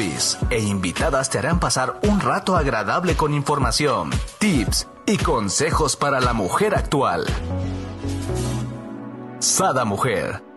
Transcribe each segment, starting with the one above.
E invitadas te harán pasar un rato agradable con información, tips y consejos para la mujer actual. Sada Mujer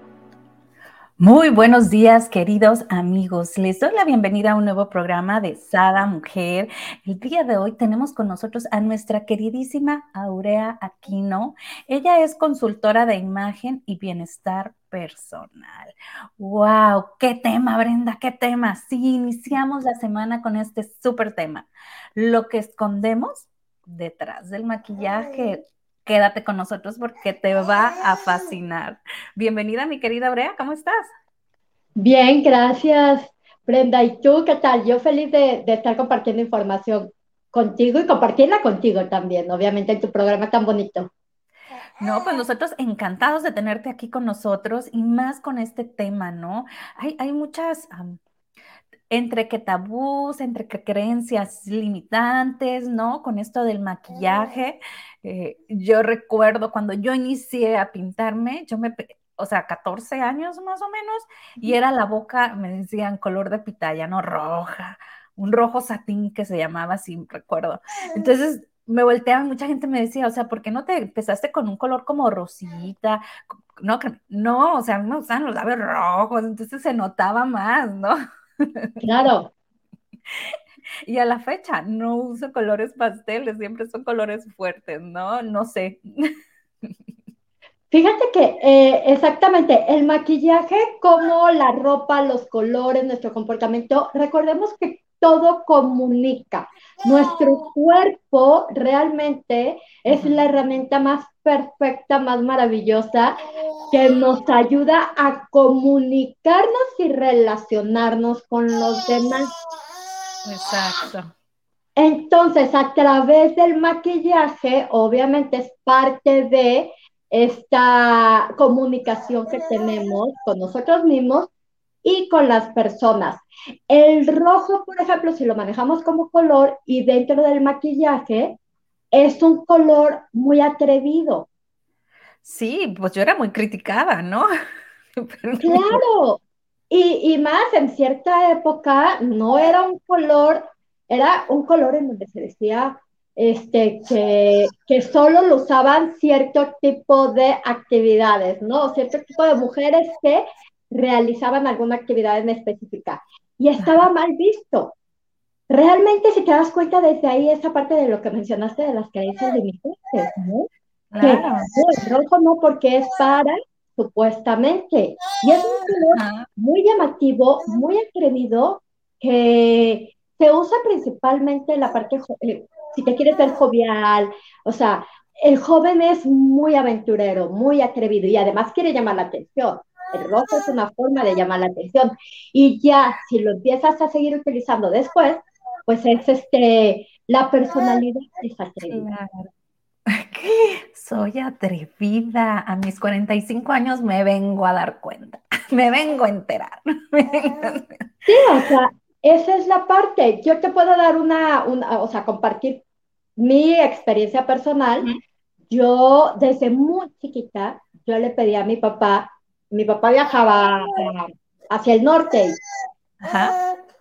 muy buenos días, queridos amigos. Les doy la bienvenida a un nuevo programa de Sada Mujer. El día de hoy tenemos con nosotros a nuestra queridísima Aurea Aquino. Ella es consultora de imagen y bienestar personal. ¡Wow! ¡Qué tema, Brenda! ¡Qué tema! Sí, iniciamos la semana con este súper tema. Lo que escondemos detrás del maquillaje quédate con nosotros porque te va a fascinar. Bienvenida, mi querida Brea, ¿cómo estás? Bien, gracias, Brenda. ¿Y tú qué tal? Yo feliz de, estar compartiendo información contigo y compartirla contigo también, obviamente, en tu programa tan bonito. No, pues nosotros encantados de tenerte aquí con nosotros y más con este tema, ¿no? Hay, hay muchas entre que tabús, entre que creencias limitantes, ¿no? Con esto del maquillaje. Eh, yo recuerdo cuando yo inicié a pintarme, yo me, o sea, 14 años más o menos, y era la boca, me decían, color de pitaya, ¿no? Roja, un rojo satín que se llamaba así, recuerdo. Entonces, me volteaban, mucha gente me decía, o sea, ¿por qué no te empezaste con un color como rosita? No, no, o sea, me usaban los labios rojos, entonces se notaba más, ¿no? Claro. Y a la fecha no uso colores pasteles, siempre son colores fuertes, ¿no? No sé. Fíjate que eh, exactamente el maquillaje, como la ropa, los colores, nuestro comportamiento, recordemos que todo comunica. Nuestro cuerpo realmente es la herramienta más perfecta, más maravillosa, que nos ayuda a comunicarnos y relacionarnos con los demás. Exacto. Entonces, a través del maquillaje, obviamente es parte de esta comunicación que tenemos con nosotros mismos y con las personas. El rojo, por ejemplo, si lo manejamos como color y dentro del maquillaje, es un color muy atrevido. Sí, pues yo era muy criticada, ¿no? claro, y, más en cierta época no era un color, era un color en donde se decía este, que, que solo lo usaban cierto tipo de actividades, ¿no? Cierto tipo de mujeres que realizaban alguna actividad en específica. Y estaba mal visto. Realmente, si te das cuenta desde ahí, esa parte de lo que mencionaste de las creencias limitantes, ¿no? Que el rojo no porque es para, supuestamente. Y es un color muy llamativo, muy atrevido, que se usa principalmente en la parte, eh, si te quieres ver jovial, o sea, el joven es muy aventurero, muy atrevido y además quiere llamar la atención. El rojo es una forma de llamar la atención. Y ya, si lo empiezas a seguir utilizando después, pues es este, la personalidad es atrevida. ¿Qué? Soy atrevida. A mis 45 años me vengo a dar cuenta, me vengo a enterar. Sí, o sea, esa es la parte. Yo te puedo dar una, una o sea, compartir mi experiencia personal. Yo desde muy chiquita, yo le pedí a mi papá mi papá viajaba hacia el norte.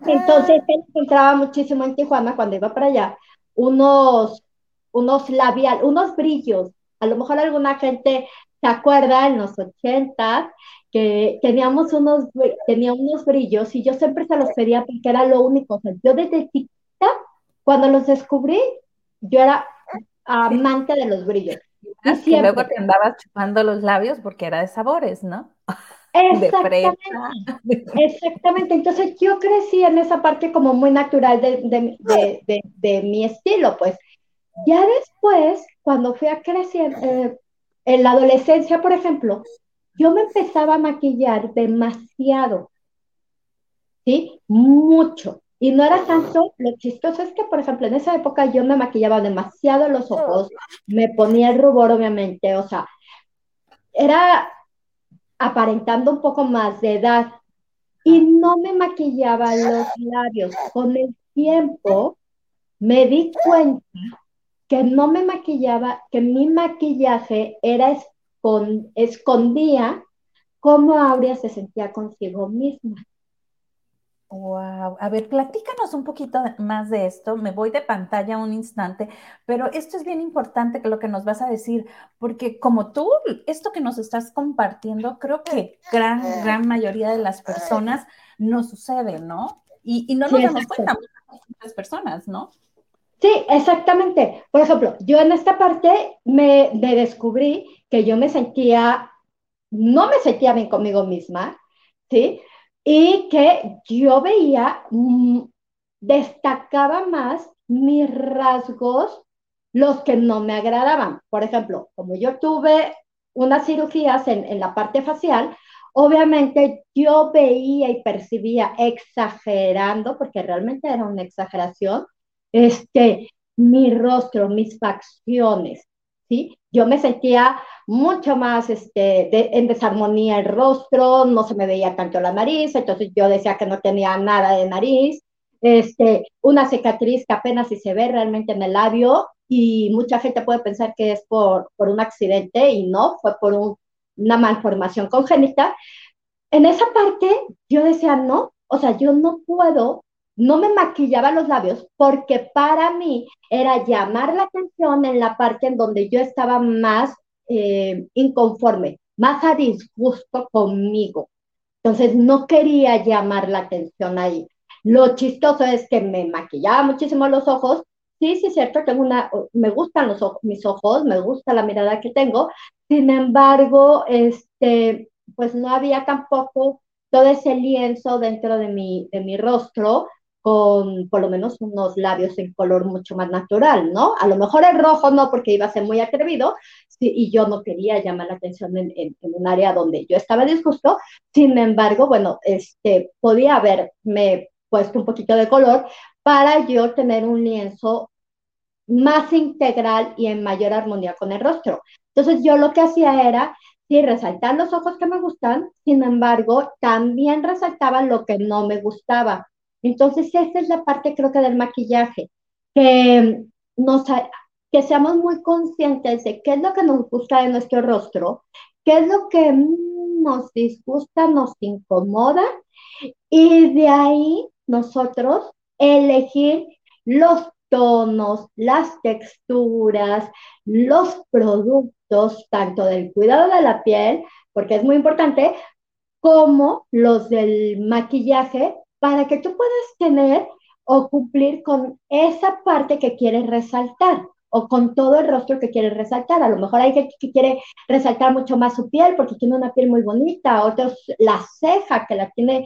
Entonces él encontraba muchísimo en Tijuana cuando iba para allá unos, unos labial, unos brillos. A lo mejor alguna gente se acuerda en los 80 que teníamos unos, tenía unos brillos y yo siempre se los pedía porque era lo único. yo desde chiquita, cuando los descubrí, yo era amante de los brillos. Y luego te andabas chupando los labios porque era de sabores, ¿no? Exactamente. Exactamente. Entonces yo crecí en esa parte como muy natural de, mi estilo, pues. Ya después, cuando fui a crecer, eh, en la adolescencia, por ejemplo, yo me empezaba a maquillar demasiado, ¿sí? Mucho. Y no era tanto, lo chistoso es que, por ejemplo, en esa época yo me maquillaba demasiado los ojos, me ponía el rubor, obviamente, o sea, era aparentando un poco más de edad y no me maquillaba los labios. Con el tiempo me di cuenta que no me maquillaba, que mi maquillaje era escondía cómo Aurea se sentía consigo misma. Wow. A ver, platícanos un poquito más de esto. Me voy de pantalla un instante, pero esto es bien importante que lo que nos vas a decir, porque como tú, esto que nos estás compartiendo, creo que gran, gran mayoría de las personas no sucede, ¿no? Y, no nos damos cuenta muchas personas, ¿no? Sí, exactamente. Por ejemplo, yo en esta parte me, me descubrí que yo me sentía, no me sentía bien conmigo misma, ¿sí? Y que yo veía, mm, destacaba más mis rasgos, los que no me agradaban. Por ejemplo, como yo tuve unas cirugías en, en la parte facial, obviamente yo veía y percibía exagerando, porque realmente era una exageración, este, mi rostro, mis facciones, ¿sí? Yo me sentía mucho más este, en desarmonía el rostro, no se me veía tanto la nariz, entonces yo decía que no tenía nada de nariz, este, una cicatriz que apenas si se ve realmente en el labio y mucha gente puede pensar que es por, por un accidente y no, fue por una malformación congénita. En esa parte yo decía, no, o sea, yo no puedo no me maquillaba los labios porque para mí era llamar la atención en la parte en donde yo estaba más eh, inconforme, más a disgusto conmigo. Entonces no quería llamar la atención ahí. Lo chistoso es que me maquillaba muchísimo los ojos. Sí, sí es cierto, tengo una, me gustan los ojos, mis ojos, me gusta la mirada que tengo. Sin embargo, este, pues no había tampoco todo ese lienzo dentro de mi, de mi rostro con por lo menos unos labios en color mucho más natural, ¿no? A lo mejor el rojo no, porque iba a ser muy atrevido, y yo no quería llamar la atención en, un área donde yo estaba disgusto, sin embargo, bueno, este, podía haberme puesto un poquito de color para yo tener un lienzo más integral y en mayor armonía con el rostro. Entonces yo lo que hacía era, sí, resaltar los ojos que me gustan, sin embargo, también resaltaba lo que no me gustaba entonces, esa es la parte, creo que, del maquillaje, que, nos, que seamos muy conscientes de qué es lo que nos gusta de nuestro rostro, qué es lo que nos disgusta, nos incomoda, y de ahí nosotros elegir los tonos, las texturas, los productos, tanto del cuidado de la piel, porque es muy importante, como los del maquillaje para que tú puedas tener o cumplir con esa parte que quieres resaltar o con todo el rostro que quieres resaltar. A lo mejor hay gente que quiere resaltar mucho más su piel porque tiene una piel muy bonita, otros la ceja que la tiene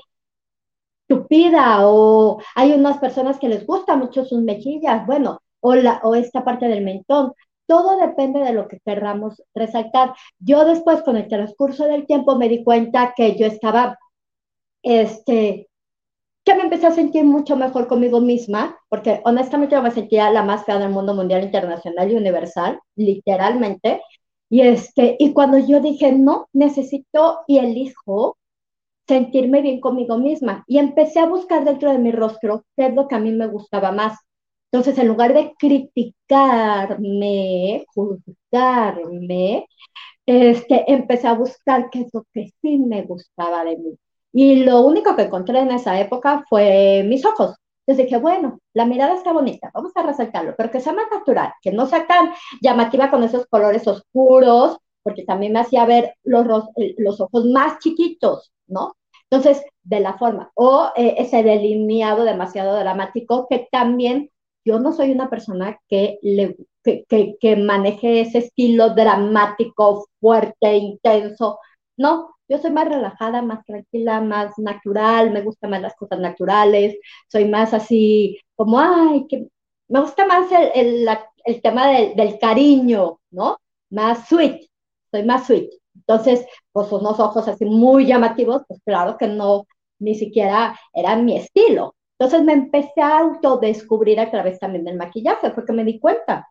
tupida o hay unas personas que les gusta mucho sus mejillas, bueno, o, la, o esta parte del mentón. Todo depende de lo que querramos resaltar. Yo después, con el transcurso del tiempo, me di cuenta que yo estaba este, que me empecé a sentir mucho mejor conmigo misma, porque honestamente yo me sentía la más fea del mundo mundial, internacional y universal, literalmente. Y, este, y cuando yo dije, no, necesito y elijo sentirme bien conmigo misma, y empecé a buscar dentro de mi rostro qué es lo que a mí me gustaba más. Entonces, en lugar de criticarme, juzgarme, este, empecé a buscar qué es lo que sí me gustaba de mí. Y lo único que encontré en esa época fue mis ojos. Entonces dije, bueno, la mirada está bonita, vamos a resaltarlo, pero que sea más natural, que no sea tan llamativa con esos colores oscuros, porque también me hacía ver los, los ojos más chiquitos, ¿no? Entonces, de la forma, o eh, ese delineado demasiado dramático, que también yo no soy una persona que, le, que, que, que maneje ese estilo dramático, fuerte, intenso, no, yo soy más relajada, más tranquila, más natural, me gustan más las cosas naturales, soy más así como, ay, que me gusta más el, el, tema del, del, cariño, ¿no? Más sweet, soy más sweet. Entonces, pues unos ojos así muy llamativos, pues claro que no, ni siquiera eran mi estilo. Entonces me empecé a autodescubrir a través también del maquillaje, porque me di cuenta.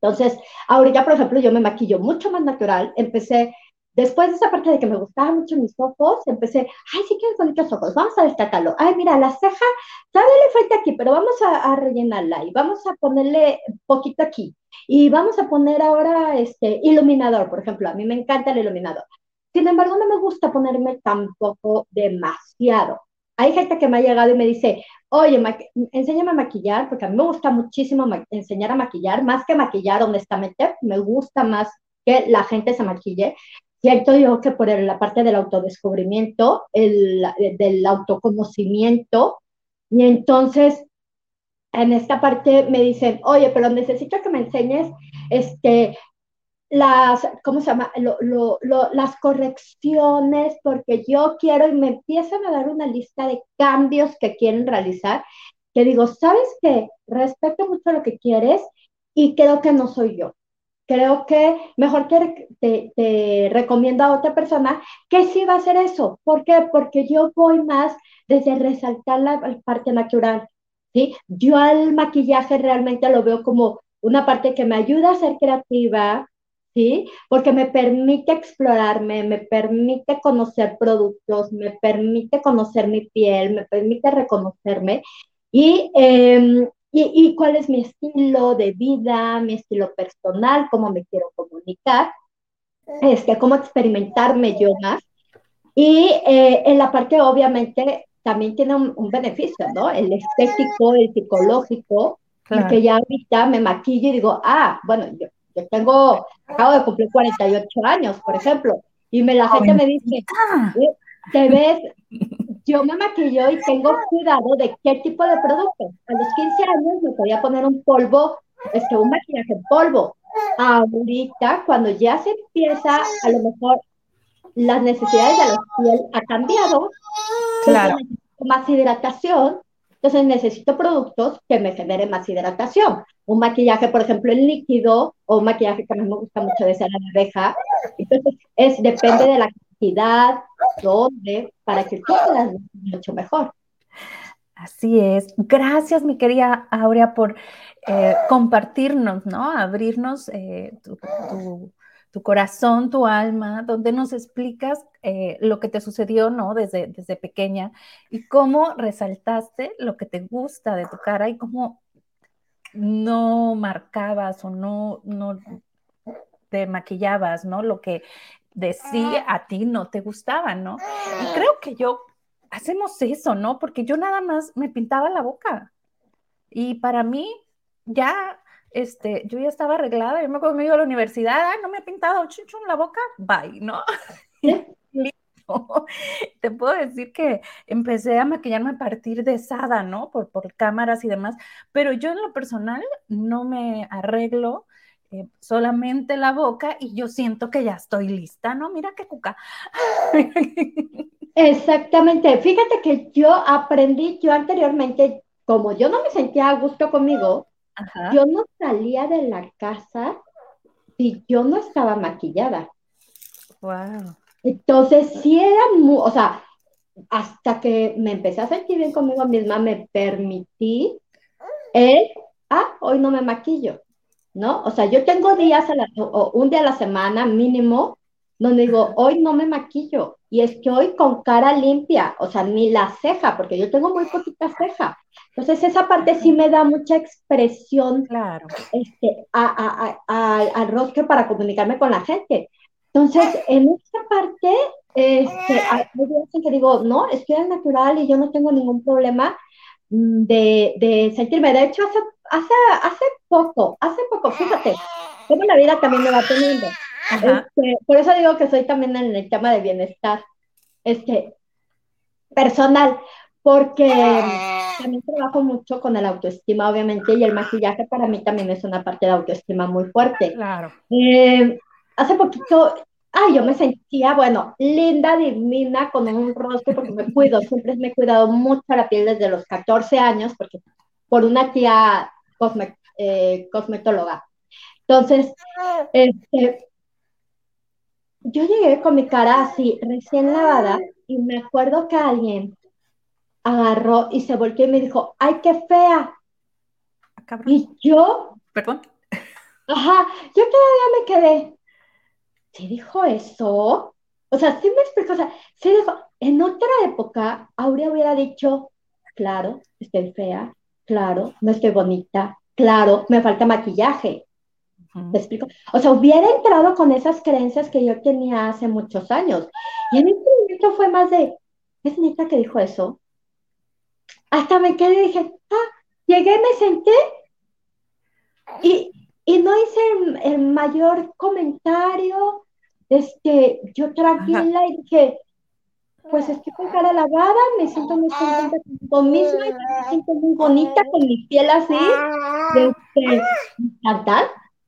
Entonces, ahorita, por ejemplo, yo me maquillo mucho más natural, empecé Después de esa parte de que me gustaban mucho mis ojos, empecé, ay, sí quieres bonitos ojos, vamos a destacarlo. Ay, mira, la ceja, todavía le falta aquí, pero vamos a, rellenarla y vamos a ponerle poquito aquí. Y vamos a poner ahora este iluminador, por ejemplo, a mí me encanta el iluminador. Sin embargo, no me gusta ponerme tampoco demasiado. hay gente que me ha llegado y me dice, oye, enséñame a maquillar, porque a mí me gusta muchísimo enseñar a maquillar, más que maquillar, honestamente, me gusta más que la gente se maquille. Siento yo que por la parte del autodescubrimiento, el, del autoconocimiento, y entonces en esta parte me dicen, oye, pero necesito que me enseñes este, las, ¿cómo se llama? las correcciones, porque yo quiero y me empiezan a dar una lista de cambios que quieren realizar, que digo, ¿sabes qué? Respeto mucho lo que quieres y creo que no soy yo. Creo que mejor te, te, te recomiendo a otra persona que sí va a hacer eso. ¿Por qué? Porque yo voy más desde resaltar la parte natural. ¿sí? Yo al maquillaje realmente lo veo como una parte que me ayuda a ser creativa, ¿sí? Porque me permite explorarme, me permite conocer productos, me permite conocer mi piel, me permite reconocerme y, em, y, cuál es mi estilo de vida, mi estilo personal, cómo me quiero comunicar, este, cómo experimentarme yo más. Y eh, en la parte, obviamente, también tiene un, beneficio, ¿no? El estético, el psicológico, y que ya ahorita me maquillo y digo, ah, bueno, yo yo tengo, acabo de cumplir 48 años, por ejemplo, y me, la gente me dice, eh, te ves, yo me maquillo y tengo cuidado de qué tipo de producto. A los 15 años me podía poner un polvo, este, un maquillaje en polvo. Ahorita, cuando ya se empieza, a lo mejor las necesidades de la piel ha cambiado, claro. más hidratación, entonces necesito productos que me generen más hidratación. Un maquillaje, por ejemplo, en líquido o un maquillaje que a mí me gusta mucho de cera de abeja. Entonces es, depende de la para que tú puedas mucho mejor. Así es. Gracias, mi querida Aurea, por eh, compartirnos, ¿no? Abrirnos eh, tu, tu corazón, tu alma, donde nos explicas eh, lo que te sucedió, ¿no? Desde, desde pequeña y cómo resaltaste lo que te gusta de tu cara y cómo no marcabas o no, no te maquillabas, ¿no? Lo que de sí a ti no te gustaba, ¿no? Y creo que yo hacemos eso, ¿no? Porque yo nada más me pintaba la boca. Y para mí ya este, yo ya estaba arreglada, yo me acuerdo me iba a la universidad, no me ha pintado chuchu en la boca, bye, ¿no? Te puedo decir que empecé a maquillarme a partir de Sada, ¿no? Por, por cámaras y demás, pero yo en lo personal no me arreglo eh, solamente la boca y yo siento que ya estoy lista, ¿no? Mira qué cuca. Exactamente. Fíjate que yo aprendí, yo anteriormente, como yo no me sentía a gusto conmigo, yo no salía de la casa si yo no estaba maquillada. Wow. Entonces, sí era muy, o sea, hasta que me empecé a sentir bien conmigo misma, me permití el, ah, hoy no me maquillo, ¿no? O sea, yo tengo días, a la, o un día a la semana mínimo, donde digo, hoy no me maquillo, y estoy con cara limpia, o sea, ni la ceja, porque yo tengo muy poquita ceja. Entonces, esa parte sí me da mucha expresión claro. este, al rostro para comunicarme con la gente. Entonces, en esta parte, este, hay días en que digo, no, estoy al natural y yo no tengo ningún problema mm, de, de sentirme. De hecho, hace, hace, hace poco, hace poco, fíjate, cómo la vida también me va teniendo. Este, por eso digo que soy también en el tema de bienestar este, personal, porque también trabajo mucho con el autoestima, obviamente, y el maquillaje para mí también es una parte de autoestima muy fuerte. Claro. Eh, hace poquito, ay, yo me sentía, bueno, linda, divina, con un rostro, porque me cuido, siempre me he cuidado mucho la piel desde los 14 años, porque por una tía eh, cosmetóloga. Entonces, este, yo llegué con mi cara así, recién lavada, y me acuerdo que alguien agarró y se volteó y me dijo, ¡ay, qué fea! Ah, y yo... Perdón. Ajá, yo todavía me quedé. ¿Sí dijo eso? O sea, sí me explicó, o sea, sí dijo, en otra época, Aurea hubiera dicho, claro, estoy fea, claro, no estoy bonita, claro, me falta maquillaje. ¿Me explico? O sea, hubiera entrado con esas creencias que yo tenía hace muchos años. Y en este momento fue más de, ¿es neta que dijo eso? hasta me quedé y dije, ah, llegué, me senté y, no hice el, mayor comentario, este, yo tranquila y dije, pues estoy con cara lavada, me siento muy contenta conmigo misma, me siento muy bonita con mi piel así, este, cantar,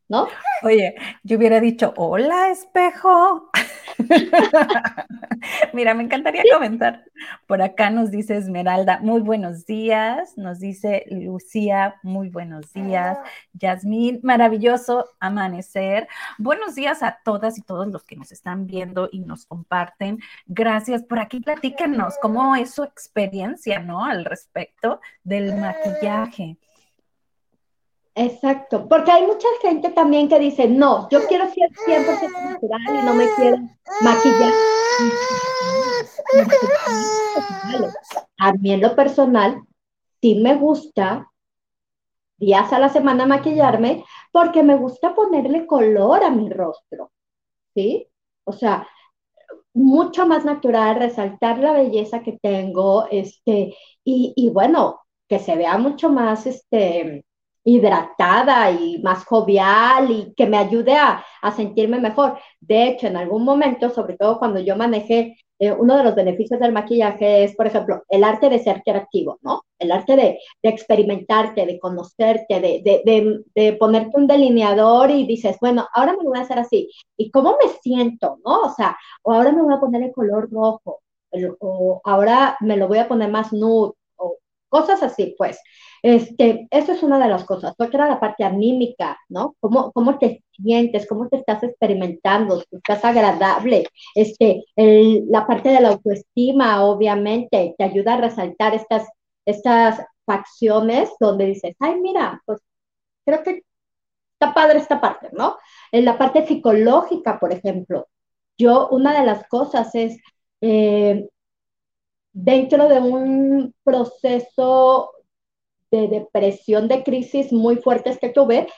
¿no? Oye, yo hubiera dicho, hola espejo. Mira, me encantaría comentar. Por acá nos dice Esmeralda, muy buenos días. Nos dice Lucía, muy buenos días. Yasmín, maravilloso amanecer. Buenos días a todas y todos los que nos están viendo y nos comparten. Gracias por aquí. Platíquenos cómo es su experiencia, ¿no? Al respecto del maquillaje. Exacto, porque hay mucha gente también que dice, no, yo quiero ser 100% natural y no me quiero maquillar. A mí en lo personal, sí me gusta días a la semana maquillarme porque me gusta ponerle color a mi rostro, ¿sí? O sea, mucho más natural, resaltar la belleza que tengo, este, y, y bueno, que se vea mucho más, este, hidratada y más jovial y que me ayude a, sentirme mejor. De hecho, en algún momento, sobre todo cuando yo manejé, eh, uno de los beneficios del maquillaje es, por ejemplo, el arte de ser creativo, ¿no? El arte de, experimentarte, de conocerte, de, de, ponerte un delineador y dices, bueno, ahora me lo voy a hacer así. ¿Y cómo me siento, no? O sea, o ahora me voy a poner el color rojo, o ahora me lo voy a poner más nude, cosas así, pues. Este, eso es una de las cosas. Otra la parte anímica, ¿no? ¿Cómo, cómo te sientes? ¿Cómo te estás experimentando? Estás agradable. Este, la parte de la autoestima, obviamente, te ayuda a resaltar estas, estas facciones donde dices, ay, mira, pues creo que está padre esta parte, ¿no? En la parte psicológica, por ejemplo, yo, una de las cosas es, eh, dentro de un proceso de depresión, de crisis muy fuertes que tuve,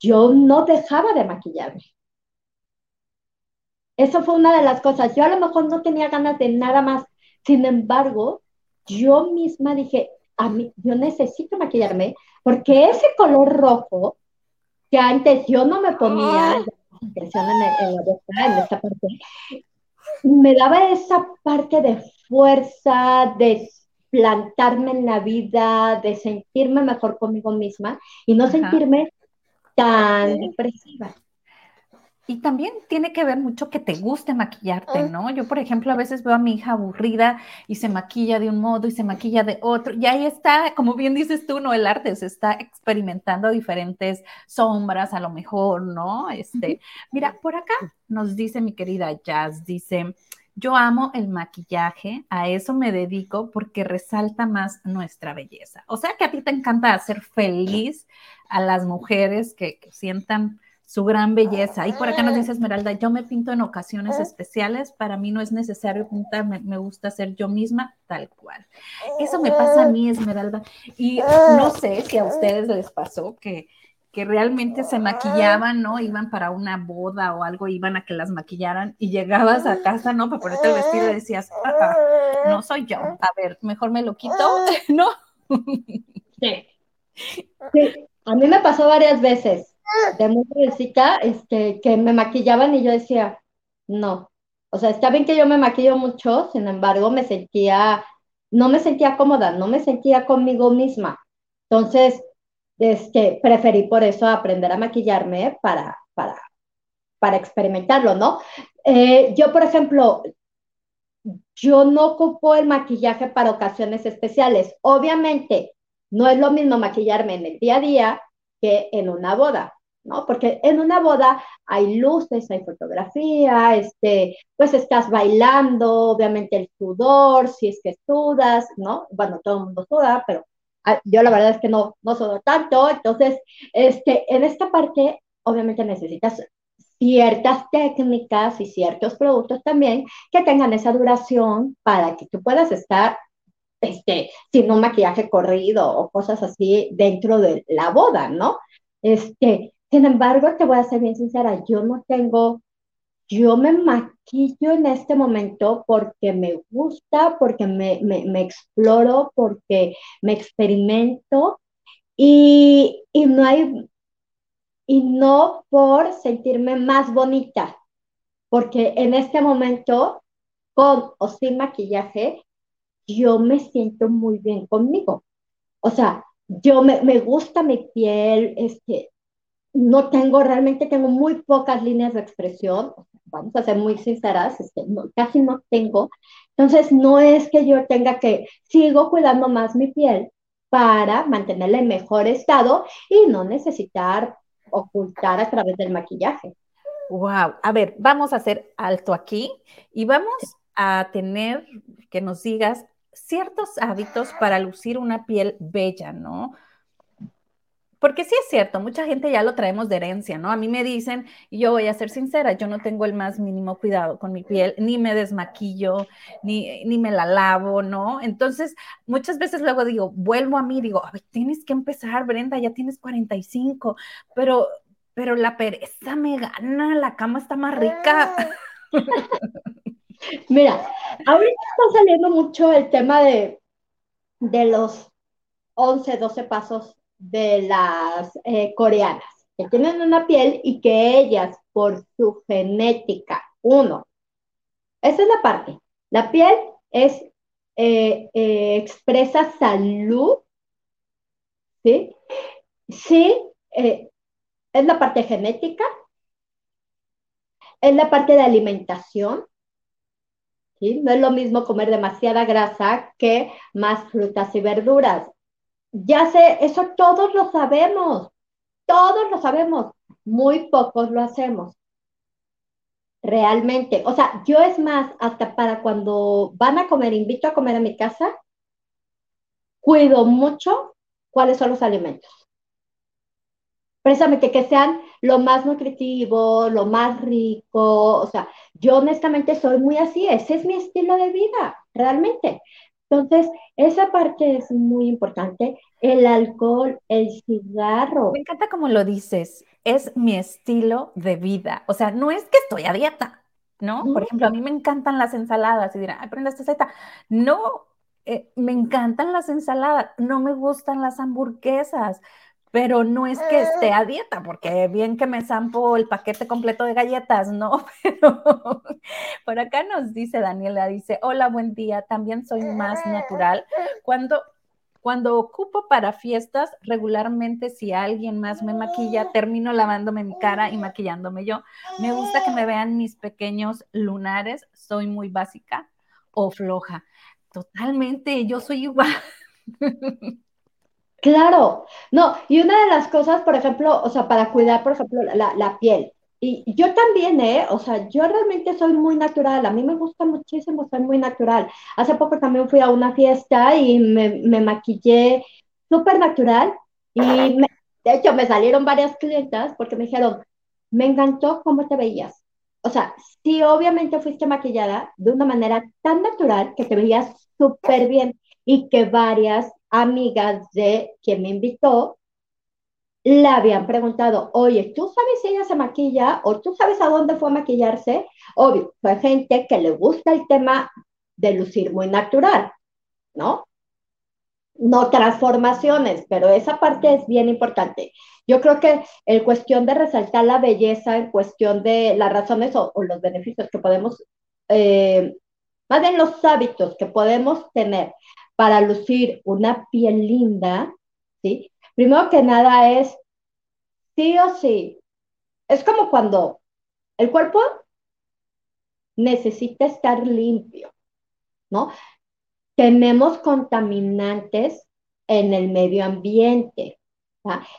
yo no dejaba de maquillarme. Eso fue una de las cosas. Yo a lo mejor no tenía ganas de nada más. Sin embargo, yo misma dije, a mí, yo necesito maquillarme porque ese color rojo que antes yo no me ponía en, en la boca, en esta parte, me daba esa parte de fuerza, de plantarme en la vida, de sentirme mejor conmigo misma y no sentirme tan depresiva. Y también tiene que ver mucho que te guste maquillarte, ah. ¿no? Yo, por ejemplo, a veces veo a mi hija aburrida y se maquilla de un modo y se maquilla de otro. Y ahí está, como bien dices tú, ¿no? El arte se está experimentando diferentes sombras, a lo mejor, ¿no? Este, mira, por acá nos dice mi querida Jazz, dice, yo amo el maquillaje, a eso me dedico porque resalta más nuestra belleza. O sea que a ti te encanta hacer feliz a las mujeres que, sientan su gran belleza. Y por acá nos dice Esmeralda, yo me pinto en ocasiones especiales, para mí no es necesario pintarme, me gusta ser yo misma tal cual. Eso me pasa a mí, Esmeralda. Y no sé si a ustedes les pasó que que realmente se maquillaban, ¿no? Iban para una boda o algo, iban a que las maquillaran y llegabas a casa, ¿no? Para ponerte el vestido y decías, ah, ah, no soy yo, a ver, mejor me lo quito, ¿no? Sí. sí. A mí me pasó varias veces de muy jovencita, este, que me maquillaban y yo decía, no. O sea, está bien que yo me maquillo mucho, sin embargo, me sentía, no me sentía cómoda, no me sentía conmigo misma. Entonces, este, preferí por eso aprender a maquillarme para, para, para experimentarlo, ¿no? Eh, yo, por ejemplo, yo no ocupo el maquillaje para ocasiones especiales. Obviamente, no es lo mismo maquillarme en el día a día que en una boda, ¿no? Porque en una boda hay luces, hay fotografía, este, pues estás bailando, obviamente el sudor, si es que sudas, ¿no? Bueno, todo el mundo suda, pero yo la verdad es que no, no soy tanto, entonces, este, en esta parte, obviamente necesitas ciertas técnicas y ciertos productos también que tengan esa duración para que tú puedas estar este, sin un maquillaje corrido o cosas así dentro de la boda, ¿no? Este, sin embargo, te voy a ser bien sincera, yo no tengo, yo me maquillo en este momento porque me gusta, porque me, exploro, porque me experimento y, no hay, y no por sentirme más bonita, porque en este momento, con o sin maquillaje, yo me siento muy bien conmigo. O sea, yo me, me gusta mi piel, este, no tengo, realmente tengo muy pocas líneas de expresión, vamos a ser muy sinceras, este, casi no tengo. Entonces, no es que yo tenga que, sigo cuidando más mi piel para mantenerla en mejor estado y no necesitar ocultar a través del maquillaje. Wow, a ver, vamos a hacer alto aquí y vamos a tener que nos digas ciertos hábitos para lucir una piel bella, ¿no? Porque sí es cierto, mucha gente ya lo traemos de herencia, ¿no? A mí me dicen, y yo voy a ser sincera, yo no tengo el más mínimo cuidado con mi piel, ni me desmaquillo, ni, ni me la lavo, ¿no? Entonces, muchas veces luego digo, vuelvo a mí, digo, tienes que empezar, Brenda, ya tienes 45, pero, pero la pereza me gana, la cama está más rica. Mira, ahorita está saliendo mucho el tema de, de los 11, 12 pasos de las eh, coreanas, que tienen una piel y que ellas, por su genética, uno, esa es la parte, la piel es, eh, eh, expresa salud, ¿sí? Sí, es la parte genética, es la parte de alimentación, ¿sí? No es lo mismo comer demasiada grasa que más frutas y verduras. Ya sé, eso todos lo sabemos, todos lo sabemos, muy pocos lo hacemos. Realmente, o sea, yo es más, hasta para cuando van a comer, invito a comer a mi casa, cuido mucho cuáles son los alimentos. Precisamente que sean lo más nutritivo, lo más rico, o sea, yo honestamente soy muy así, ese es mi estilo de vida, realmente. Entonces, esa parte es muy importante. El alcohol, el cigarro. Me encanta como lo dices, es mi estilo de vida. O sea, no es que estoy a dieta, ¿no? Por ejemplo, a mí me encantan las ensaladas y dirán, ay, prenda esta dieta. No, eh, me encantan las ensaladas, no me gustan las hamburguesas, pero no es que esté a dieta, porque bien que me zampo el paquete completo de galletas, ¿no? Pero por acá nos dice Daniela, dice, hola, buen día, también soy más natural. Cuando, cuando ocupo para fiestas, regularmente si alguien más me maquilla, termino lavándome mi cara y maquillándome yo. Me gusta que me vean mis pequeños lunares, soy muy básica o floja. Totalmente, yo soy igual. Claro, no, y una de las cosas, por ejemplo, o sea, para cuidar, por ejemplo, la, piel, y yo también, ¿eh? O sea, yo realmente soy muy natural, a mí me gusta muchísimo ser muy natural. Hace poco también fui a una fiesta y me, maquillé súper natural y de hecho me salieron varias clientas porque me dijeron, me encantó cómo te veías. O sea, sí, obviamente fuiste maquillada de una manera tan natural que te veías súper bien y que varias amigas de quien me invitó le habían preguntado, oye, ¿tú sabes si ella se maquilla o tú sabes a dónde fue a maquillarse? Obvio, fue gente que le gusta el tema de lucir muy natural, ¿no? No transformaciones, pero esa parte es bien importante. Yo creo que en cuestión de resaltar la belleza, en cuestión de las razones o, los beneficios que podemos, eh, más bien los hábitos que podemos tener para lucir una piel linda, ¿sí? Primero que nada es sí o sí. Es como cuando el cuerpo necesita estar limpio, ¿no? Tenemos contaminantes en el medio ambiente.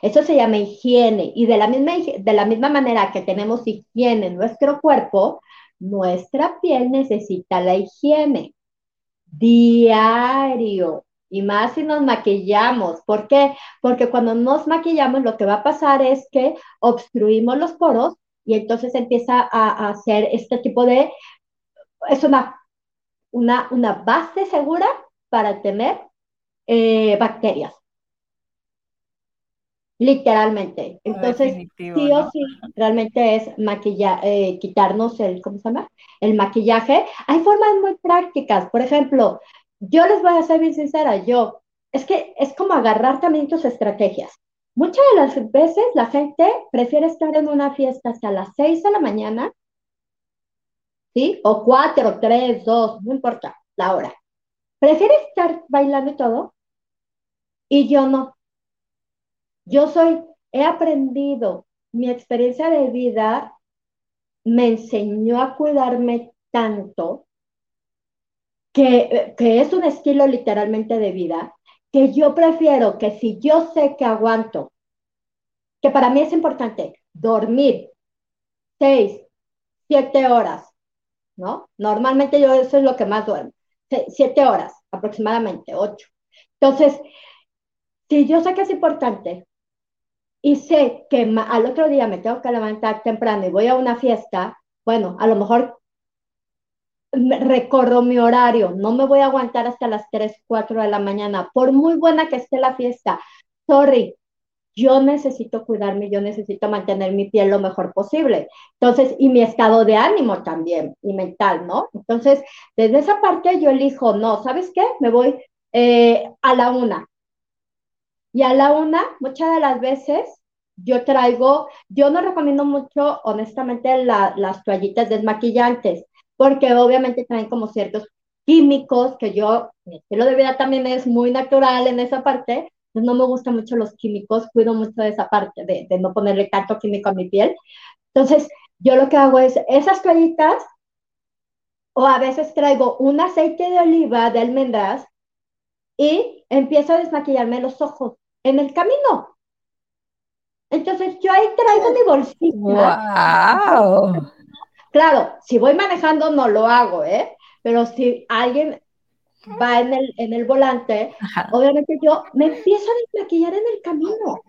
Eso se llama higiene. Y de la, misma, de la misma manera que tenemos higiene en nuestro cuerpo, nuestra piel necesita la higiene diario. Y más si nos maquillamos. ¿Por qué? Porque cuando nos maquillamos lo que va a pasar es que obstruimos los poros y entonces empieza a, hacer este tipo de... Es una, una, una base segura para tener eh, bacterias. Literalmente. Entonces, sí o sí, realmente es maquillar, eh, quitarnos el, ¿cómo se llama? El maquillaje. Hay formas muy prácticas. Por ejemplo, yo les voy a ser bien sincera, yo, es que es como agarrar también tus estrategias. Muchas de las veces la gente prefiere estar en una fiesta hasta las 6 de la mañana, ¿sí? O 4, 3, 2, no importa la hora. Prefiere estar bailando y todo, y yo no. Yo soy, he aprendido, mi experiencia de vida me enseñó a cuidarme tanto que, que es un estilo literalmente de vida, que yo prefiero que si yo sé que aguanto, que para mí es importante, dormir seis, siete horas, ¿no? Normalmente yo eso es lo que más duermo, siete horas aproximadamente, ocho. Entonces, si yo sé que es importante y sé que al otro día me tengo que levantar temprano y voy a una fiesta, bueno, a lo mejor recorro mi horario, no me voy a aguantar hasta las 3, 4 de la mañana, por muy buena que esté la fiesta. Sorry, yo necesito cuidarme, yo necesito mantener mi piel lo mejor posible. Entonces, y mi estado de ánimo también, y mental, ¿no? Entonces, desde esa parte yo elijo, no, ¿sabes qué? Me voy eh, a la una. Y a la una, muchas de las veces, yo traigo, yo no recomiendo mucho, honestamente, las toallitas desmaquillantes porque obviamente traen como ciertos químicos que yo, mi estilo de vida también es muy natural en esa parte, no me gustan mucho los químicos, cuido mucho de esa parte, de, de no ponerle tanto químico a mi piel. Entonces, yo lo que hago es esas toallitas, o a veces traigo un aceite de oliva de almendras y empiezo a desmaquillarme los ojos en el camino. Entonces yo ahí traigo mi bolsita. ¡Wow! Claro, si voy manejando no lo hago, ¿eh? Pero si alguien va en el, en el volante, obviamente yo me empiezo a desmaquillar en el camino.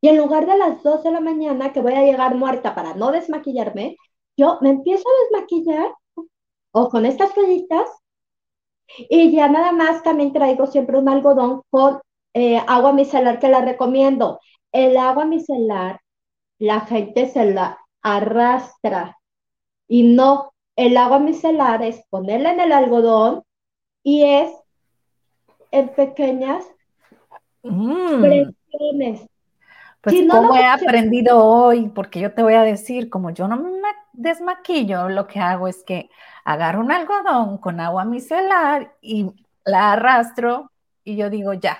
Y en lugar de las 2 de la mañana que voy a llegar muerta para no desmaquillarme, yo me empiezo a desmaquillar o con estas toallitas y ya nada más también traigo siempre un algodón con eh, agua micelar que la recomiendo. El agua micelar, la gente se la arrastra y no, el agua micelar es ponerla en el algodón y es en pequeñas Mm. presiones. Pues Si como no he aprendido hoy, porque yo te voy a decir, como yo no me ma- desmaquillo, lo que hago es que agarro un algodón con agua micelar y la arrastro y yo digo, ya.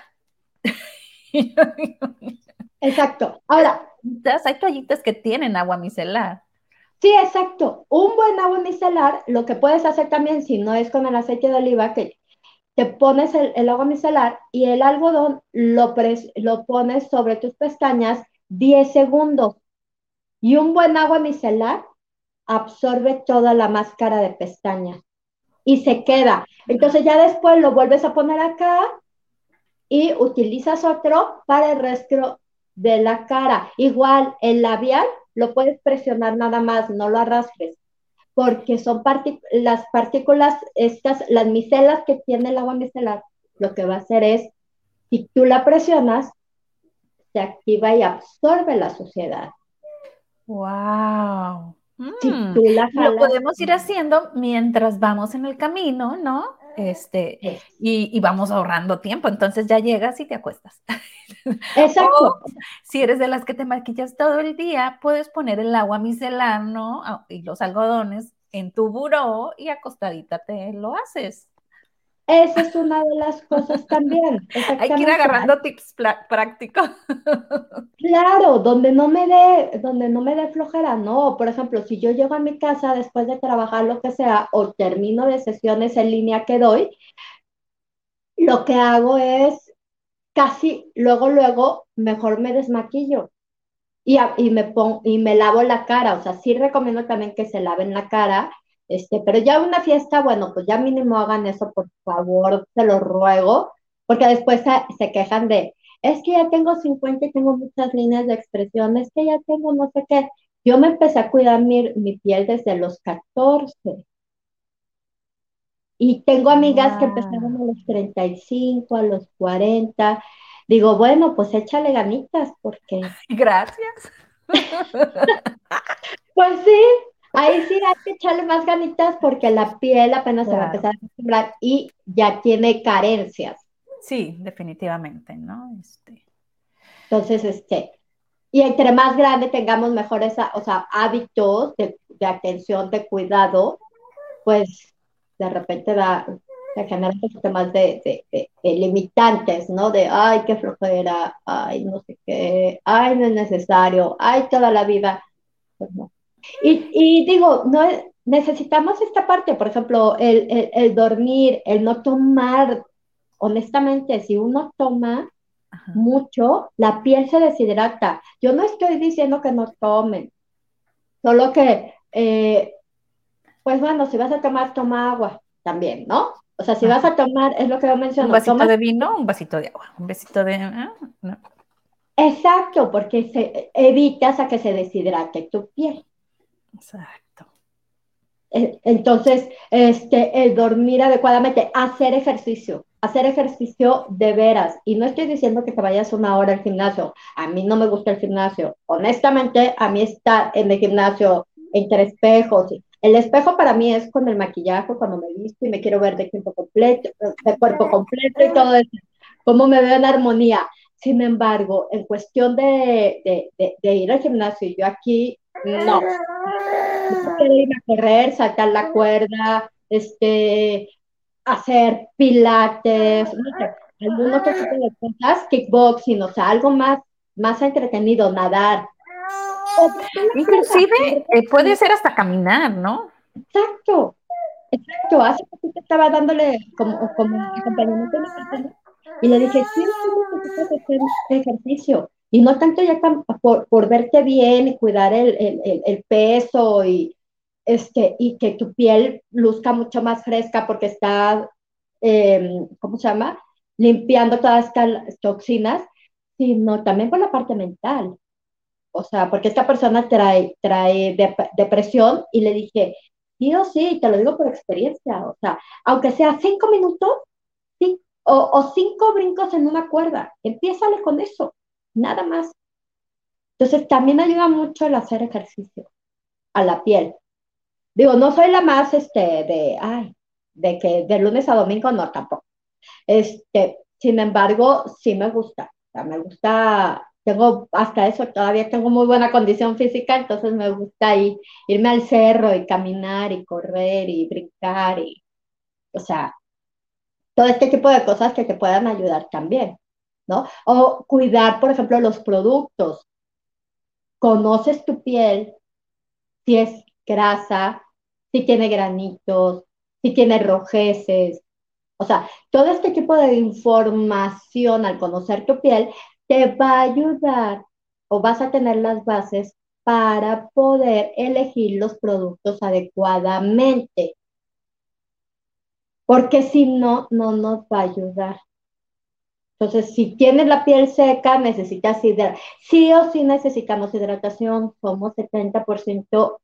Exacto. Ahora, "Toallitas, Hay toallitas que tienen agua micelar. sí, exacto. Un buen agua micelar, lo que puedes hacer también, si no es con el aceite de oliva, que te pones el, el agua micelar y el algodón lo, pres- lo pones sobre tus pestañas 10 segundos. Y un buen agua micelar absorbe toda la máscara de pestañas y se queda. Entonces ya después lo vuelves a poner acá y utilizas otro para el resto de la cara. Igual el labial lo puedes presionar nada más, no lo arrastres, porque son las partículas, estas, las micelas que tiene el agua micelar, lo que va a hacer es, si tú la presionas, se activa y absorbe la suciedad. Wow. Si Mm. tú la Y Lo jalas, podemos ir haciendo mientras vamos en el camino, ¿no? Este, es- y, y vamos ahorrando tiempo. Entonces ya llegas y te acuestas. Exacto. O si eres de las que te maquillas todo el día, puedes poner el agua micelar, ¿no? Ah, Y los algodones en tu buró y acostadita te lo haces. Esa es una de las cosas también. Hay que ir agarrando tips prácticos. Claro, donde no me dé, donde no me dé flojera, no. Por ejemplo, si yo llego a mi casa después de trabajar lo que sea o termino de sesiones en línea que doy, lo que hago es casi luego, luego, mejor me desmaquillo y, a- y me pongo, y me lavo la cara. O sea, sí recomiendo también que se laven la cara, este, pero ya una fiesta, bueno, pues ya mínimo hagan eso, por favor, se lo ruego, porque después se, quejan de, es que ya tengo 50 y tengo muchas líneas de expresión, es que ya tengo no sé qué. Yo me empecé a cuidar mi, mi piel desde los 14. Y tengo amigas que empezaron a los 35, a los 40. digo, bueno, pues échale ganitas porque... Gracias. pues sí, ahí sí hay que echarle más ganitas porque la piel apenas se va a empezar a acostumbrar y ya tiene carencias. Sí, definitivamente, ¿no? Este... Entonces, este, y entre más grande tengamos mejores, o sea, hábitos de, atención, de cuidado, pues de repente da, se genera un poquito más de, limitantes, ¿no? De, ay, qué flojera, ay, no sé qué, ay, no es necesario, ay, toda la vida. Pues no. Y, y digo, no necesitamos esta parte, por ejemplo, el, el dormir, el no tomar, honestamente, si uno toma, mucho, la piel se deshidrata. Yo no estoy diciendo que no tomen, solo que, eh, pues bueno, si vas a tomar, toma agua también, ¿no? O sea, si vas a tomar, es lo que yo menciono. Un vasito de vino, un vasito de agua, un vasito de... Ah, Exacto, porque se, evitas a que se deshidrate tu piel. Exacto. E, entonces, este, el dormir adecuadamente, hacer ejercicio hacer ejercicio de veras. Y no estoy diciendo que te vayas una hora al gimnasio. A mí no me gusta el gimnasio. Honestamente, a mí estar en el gimnasio entre espejos. El espejo para mí es con el maquillaje, cuando me visto y me quiero ver de cuerpo completo, de cuerpo completo y todo eso. Cómo me veo en armonía. Sin embargo, en cuestión de, de, de, ir al gimnasio, yo aquí, no. Ir a correr, saltar la cuerda, este, hacer pilates, no sé, algún otro tipo de cosas, kickboxing, o sea, algo más, más entretenido, nadar. Inclusive eh, puede ser hasta caminar, ¿no? Exacto, exacto. Hace poquito estaba dándole como, como acompañamiento y le dije, sí, necesitas hacer ejercicio. Y no tanto ya por, por verte bien y cuidar el, el, peso y, este, y que tu piel luzca mucho más fresca porque está, em, ¿cómo se llama? Limpiando todas estas toxinas, sino también por la parte mental. O sea, porque esta persona trae, trae depresión y le dije, sí o sí, te lo digo por experiencia, o sea, aunque sea cinco minutos, sí, o, o cinco brincos en una cuerda, empiézale con eso, nada más. Entonces, también ayuda mucho el hacer ejercicio a la piel. Digo, no soy la más, este, de, ay, de que de lunes a domingo no tampoco. Este, sin embargo, sí me gusta. Me gusta, tengo hasta eso, todavía tengo muy buena condición física, entonces me gusta ir, irme al cerro y caminar y correr y brincar y, o sea, todo este tipo de cosas que te puedan ayudar también, ¿no? O cuidar, por ejemplo, los productos. Conoces tu piel, si es grasa, si tiene granitos, si tiene rojeces. O sea, todo este tipo de información al conocer tu piel te va a ayudar o vas a tener las bases para poder elegir los productos adecuadamente. Porque si no, no nos va a ayudar. Entonces, si tienes la piel seca, necesitas hidratación. Sí o sí necesitamos hidratación. Somos 70%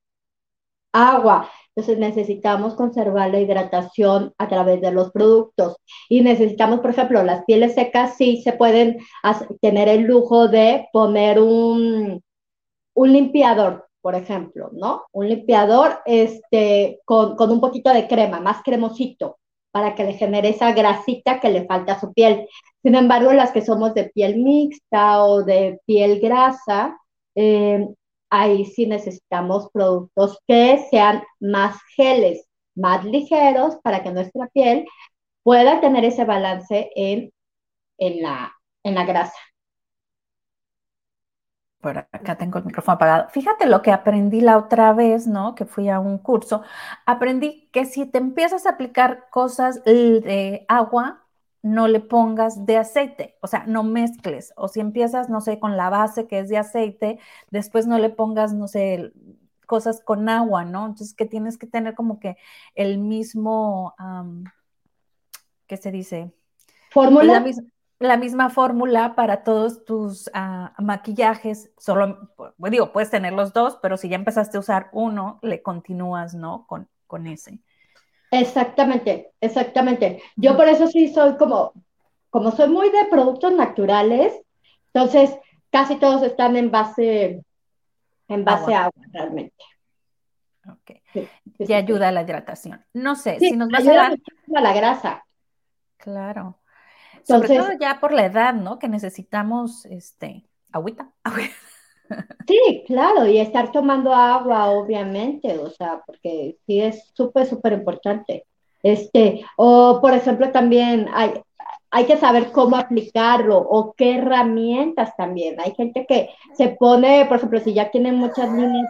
agua. Entonces necesitamos conservar la hidratación a través de los productos. Y necesitamos, por ejemplo, las pieles secas sí se pueden tener el lujo de poner un, un limpiador, por ejemplo, ¿no? Un limpiador este, con, con un poquito de crema, más cremosito, para que le genere esa grasita que le falta a su piel. Sin embargo, las que somos de piel mixta o de piel grasa, eh, ahí sí necesitamos productos que sean más geles, más ligeros para que nuestra piel pueda tener ese balance en, en, la, en la grasa. Por acá tengo el micrófono apagado. Fíjate lo que aprendí la otra vez, ¿no? Que fui a un curso. Aprendí que si te empiezas a aplicar cosas de agua, no le pongas de aceite, o sea, no mezcles. O si empiezas, no sé, con la base que es de aceite, después no le pongas, no sé, cosas con agua, ¿no? Entonces que tienes que tener como que el mismo, ¿qué se dice? Fórmula. La, misma fórmula para todos tus ah, maquillajes, solo, digo, puedes tener los dos, pero si ya empezaste a usar uno, le continúas, ¿no? Con, con ese. Exactamente, exactamente. Yo por eso sí soy como como soy muy de productos naturales, entonces casi todos están en base, en base a agua realmente. Ok. y ayuda a la hidratación. No sé, si nos vas a dar... a la grasa. Claro. Sobre todo ya por la edad, ¿no? Que necesitamos, este, agüita. Sí, claro, y estar tomando agua, obviamente, o sea, porque sí es súper, súper importante. Este, o por ejemplo, también hay, hay que saber cómo aplicarlo o qué herramientas también. Hay gente que se pone, por ejemplo, si ya tienen muchas líneas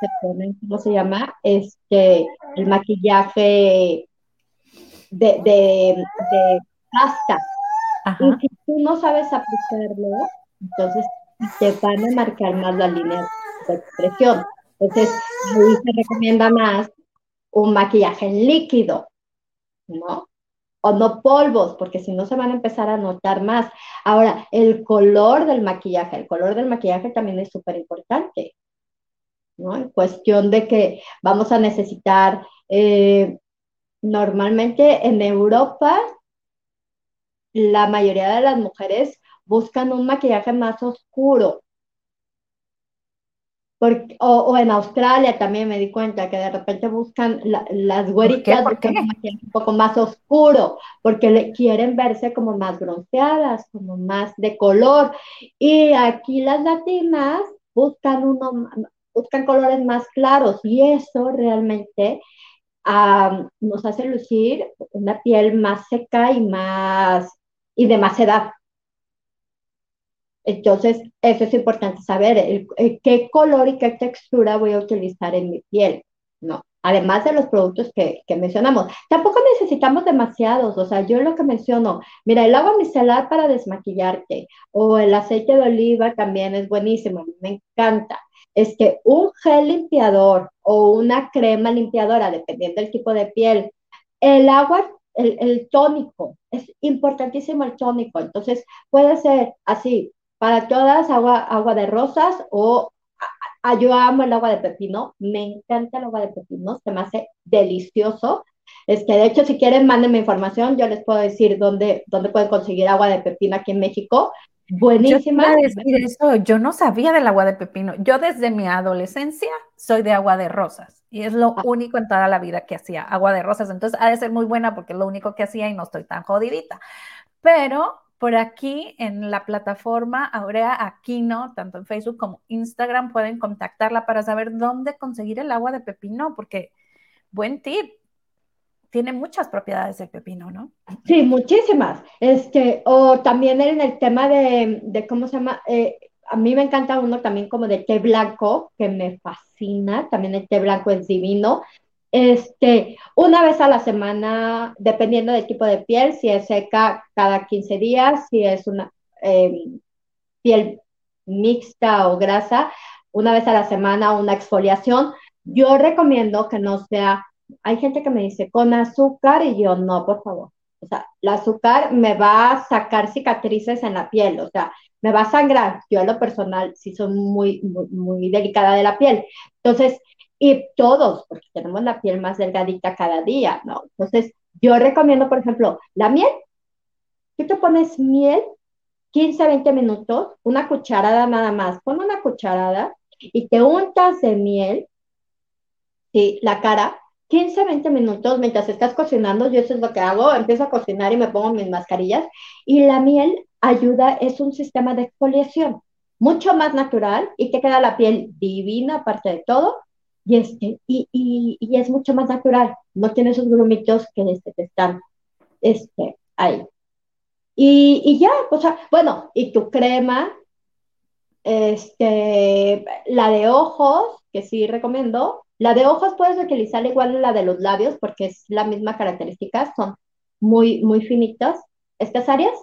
se ponen, ¿cómo se llama? Este, el maquillaje de, de, pasta. Y si tú no sabes aplicarlo, entonces te van a marcar más la línea de expresión. Entonces, ahí se recomienda más un maquillaje líquido, ¿no? O no polvos, porque si no se van a empezar a notar más. Ahora, el color del maquillaje, el color del maquillaje también es súper importante, ¿no? En cuestión de que vamos a necesitar, eh, normalmente en Europa, la mayoría de las mujeres buscan un maquillaje más oscuro, o, en Australia también me di cuenta que de repente buscan las güeritas un poco más oscuro, porque le, quieren verse como más bronceadas, como más de color. Y aquí las latinas buscan, uno, buscan colores más claros y eso realmente nos hace lucir una piel más seca y más y de más edad. Entonces, eso es importante saber, qué color y qué textura voy a utilizar en mi piel, ¿no? Además de los productos que, mencionamos. Tampoco necesitamos demasiados, o sea, yo lo que menciono, mira, el agua micelar para desmaquillarte o el aceite de oliva también es buenísimo, me encanta. Es que un gel limpiador o una crema limpiadora, dependiendo del tipo de piel, el agua el, el, tónico, es importantísimo el tónico. Entonces, puede ser así, para todas, agua, agua de rosas o yo amo el agua de pepino, me encanta el agua de pepino, se me hace delicioso. Es que de hecho, si quieren, mándenme información, yo les puedo decir dónde, dónde pueden conseguir agua de pepino aquí en México. Buenísima. Yo, decir eso, yo no sabía del agua de pepino. Yo desde mi adolescencia soy de agua de rosas y es lo ah. único en toda la vida que hacía, agua de rosas. Entonces ha de ser muy buena porque es lo único que hacía y no estoy tan jodidita. Pero por aquí en la plataforma Aurea Aquino, tanto en Facebook como Instagram, pueden contactarla para saber dónde conseguir el agua de pepino, porque buen tip. Tiene muchas propiedades el pepino, ¿no? Sí, muchísimas. Este, o también en el tema de, de ¿cómo se llama? Eh, a mí me encanta uno también como de té blanco, que me fascina. También el té blanco es divino. Este, una vez a la semana, dependiendo del tipo de piel, si es seca cada 15 días, si es una em, piel mixta o grasa, una vez a la semana una exfoliación. Yo recomiendo que no sea, hay gente que me dice con azúcar y yo no, por favor. O sea, el azúcar me va a sacar cicatrices en la piel, o sea, me va a sangrar. Yo a lo personal sí soy muy, muy, muy delicada de la piel. Entonces, y todos, porque tenemos la piel más delgadita cada día, ¿no? Entonces, yo recomiendo, por ejemplo, la miel. Tú te pones miel 15, 20 minutos, una cucharada nada más, pon una cucharada y te untas de miel, ¿sí? La cara, 15, 20 minutos mientras estás cocinando, yo eso es lo que hago, empiezo a cocinar y me pongo mis mascarillas y la miel ayuda, es un sistema de exfoliación mucho más natural y te queda la piel divina aparte de todo y, este, y, y, es mucho más natural, no tiene esos grumitos que este, están este, ahí. Y, y ya, o sea, bueno, y tu crema, este, la de ojos, que sí recomiendo, la de ojos puedes utilizar igual la de los labios porque es la misma característica, son muy, muy finitas estas áreas.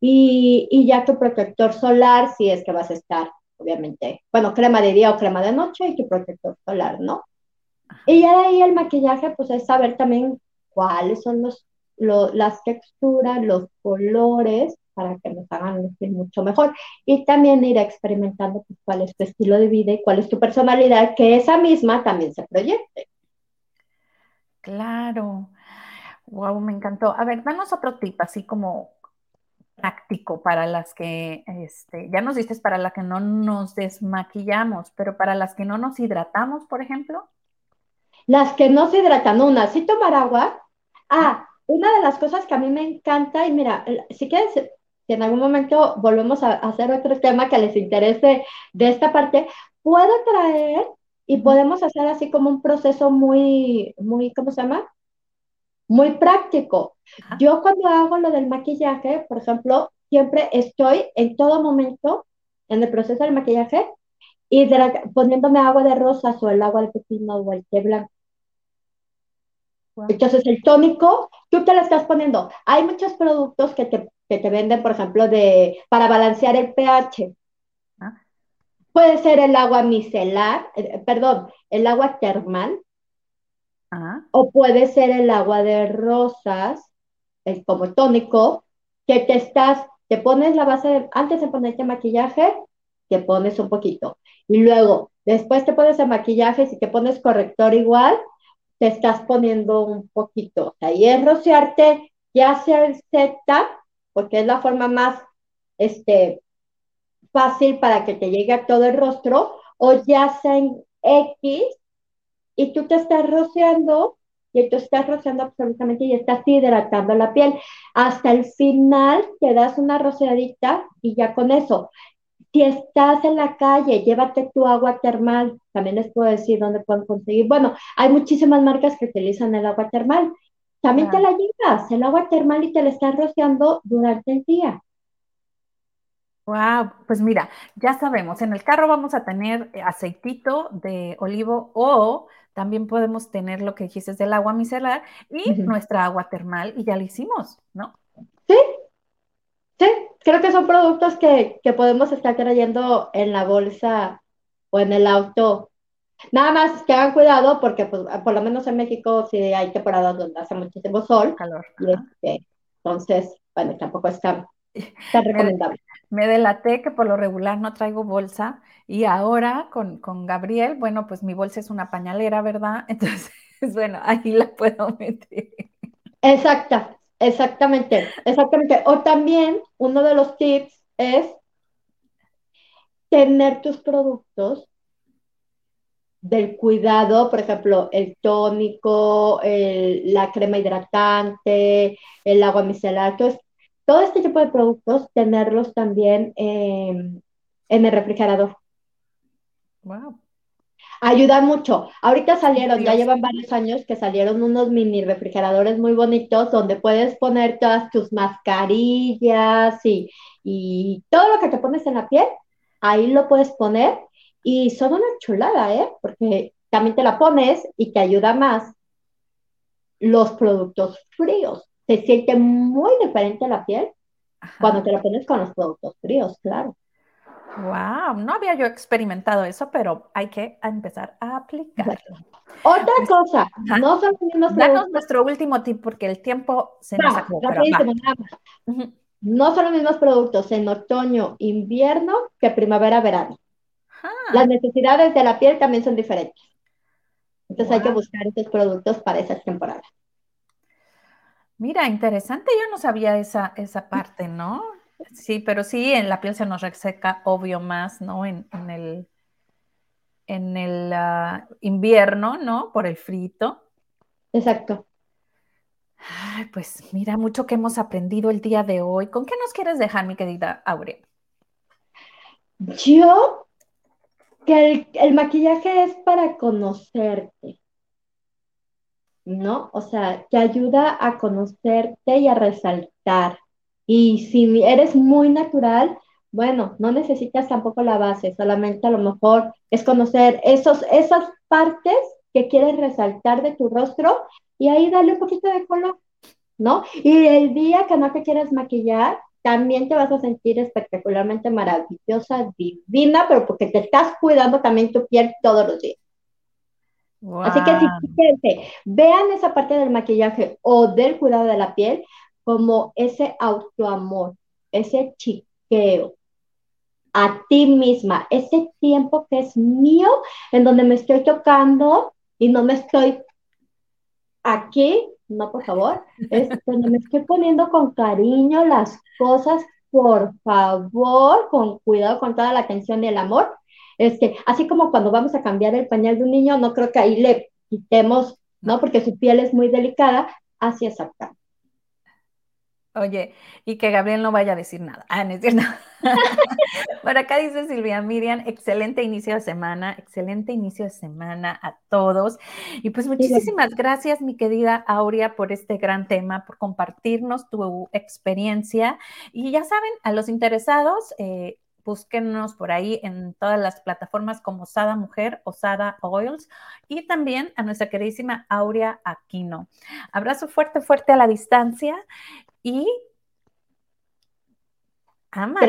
Y, y ya tu protector solar, si es que vas a estar obviamente, bueno, crema de día o crema de noche y tu protector solar, ¿no? Y ya de ahí el maquillaje, pues es saber también cuáles son los, las texturas, los colores, para que nos hagan lucir mucho mejor. Y también ir experimentando pues, cuál es tu estilo de vida y cuál es tu personalidad, que esa misma también se proyecte. Claro. Wow, me encantó. A ver, danos otro tip, así como práctico para las que, este, ya nos dices, para las que no nos desmaquillamos, pero para las que no nos hidratamos, por ejemplo. Las que no se hidratan, una, sí tomar agua. Ah, una de las cosas que a mí me encanta, y mira, si quieres, si en algún momento volvemos a hacer otro tema que les interese de esta parte, puedo traer y podemos hacer así como un proceso muy, muy, ¿cómo se llama? Muy práctico. Yo cuando hago lo del maquillaje, por ejemplo, siempre estoy en todo momento en el proceso del maquillaje y poniéndome agua de rosas o el agua de pepino o el té blanco. Entonces, el tónico, tú te lo estás poniendo. Hay muchos productos que te, que te venden, por ejemplo, de, para balancear el pH. Ah. Puede ser el agua micelar, eh, perdón, el agua termal. O puede ser el agua de rosas, el, como tónico, que te estás, te pones la base, antes de ponerte maquillaje, te pones un poquito. Y luego, después te pones el maquillaje, si te pones corrector igual, te estás poniendo un poquito. O sea, y es rociarte ya sea el Z, porque es la forma más este, fácil para que te llegue a todo el rostro, o ya sea en X, y tú te estás rociando, y tú estás rociando absolutamente y estás hidratando la piel. Hasta el final te das una rociadita y ya con eso. Si estás en la calle, llévate tu agua termal. También les puedo decir dónde pueden conseguir. Bueno, hay muchísimas marcas que utilizan el agua termal. También te la llevas, el agua termal y te la estás rociando durante el día. Wow, pues mira, ya sabemos, en el carro vamos a tener aceitito de olivo o también podemos tener lo que dijiste del agua micelar y nuestra agua termal y ya lo hicimos, ¿no? Sí, Sí, creo que son productos que, podemos estar trayendo en la bolsa o en el auto. Nada más que hagan cuidado porque pues, por lo menos en México sí hay temporadas donde hace muchísimo sol. Calor. Este, entonces, bueno, tampoco es tan, recomendable. Me, delaté que por lo regular no traigo bolsa y ahora con, con Gabriel, bueno, pues mi bolsa es una pañalera, ¿verdad? Entonces, bueno, ahí la puedo meter. Exacta, Exactamente, exactamente. O también uno de los tips es tener tus productos del cuidado, por ejemplo, el tónico, la crema hidratante, el agua micelar, entonces, todo este tipo de productos, tenerlos también en el refrigerador. Wow ayudan mucho. Ahorita salieron, ya llevan varios años que salieron unos mini refrigeradores muy bonitos donde puedes poner todas tus mascarillas y, y todo lo que te pones en la piel, ahí lo puedes poner y son una chulada, ¿eh? Porque también te la pones y te ayuda más los productos fríos. Se siente muy diferente la piel cuando te la pones con los productos fríos, claro. Wow, no había yo experimentado eso, pero hay que empezar a aplicarlo. Otra pues, cosa, no son los mismos Danos nuestro último tip porque el tiempo se nos acabó. No son los mismos productos en otoño, invierno que primavera, verano. Las necesidades de la piel también son diferentes. Entonces hay que buscar estos productos para esas temporadas. Mira, interesante, yo no sabía esa, esa parte, ¿no? Sí, pero sí, en la piel se nos reseca, obvio, más, ¿no? En, el, en el ah, invierno, ¿no? Por el frito. Exacto. pues mira, mucho que hemos aprendido el día de hoy. ¿Con qué nos quieres dejar, mi querida Aurea? Yo, que el, el maquillaje es para conocerte, ¿no? O sea, que ayuda a conocerte y a resaltar. Y si eres muy natural, bueno, no necesitas tampoco la base, solamente a lo mejor es conocer esos, esas partes que quieres resaltar de tu rostro y ahí darle un poquito de color, ¿no? Y el día que no te quieres maquillar, también te vas a sentir espectacularmente maravillosa, divina, pero porque te estás cuidando también tu piel todos los días. Así que si vean esa parte del maquillaje o del cuidado de la piel como ese autoamor, ese chiqueo a ti misma, ese tiempo que es mío, en donde me estoy tocando y no me estoy aquí, no por favor, es cuando me estoy poniendo con cariño las cosas, por favor, con cuidado, con toda la atención y el amor. Es que así como cuando vamos a cambiar el pañal de un niño, no creo que ahí le quitemos, ¿no? Porque su piel es muy delicada, así exactamente. Oye, y que Gabriel no vaya a decir nada. Ah, no es cierto. Por acá dice Silvia Miriam, excelente inicio de semana, excelente inicio de semana a todos. Y pues muchísimas gracias, mi querida Aurea, por este gran tema, por compartirnos tu experiencia. Y ya saben, a los interesados, eh, búsquenos por ahí en todas las plataformas como Sada Mujer o Sada Oils y también a nuestra queridísima Aurea Aquino. Abrazo fuerte, fuerte a la distancia y amate.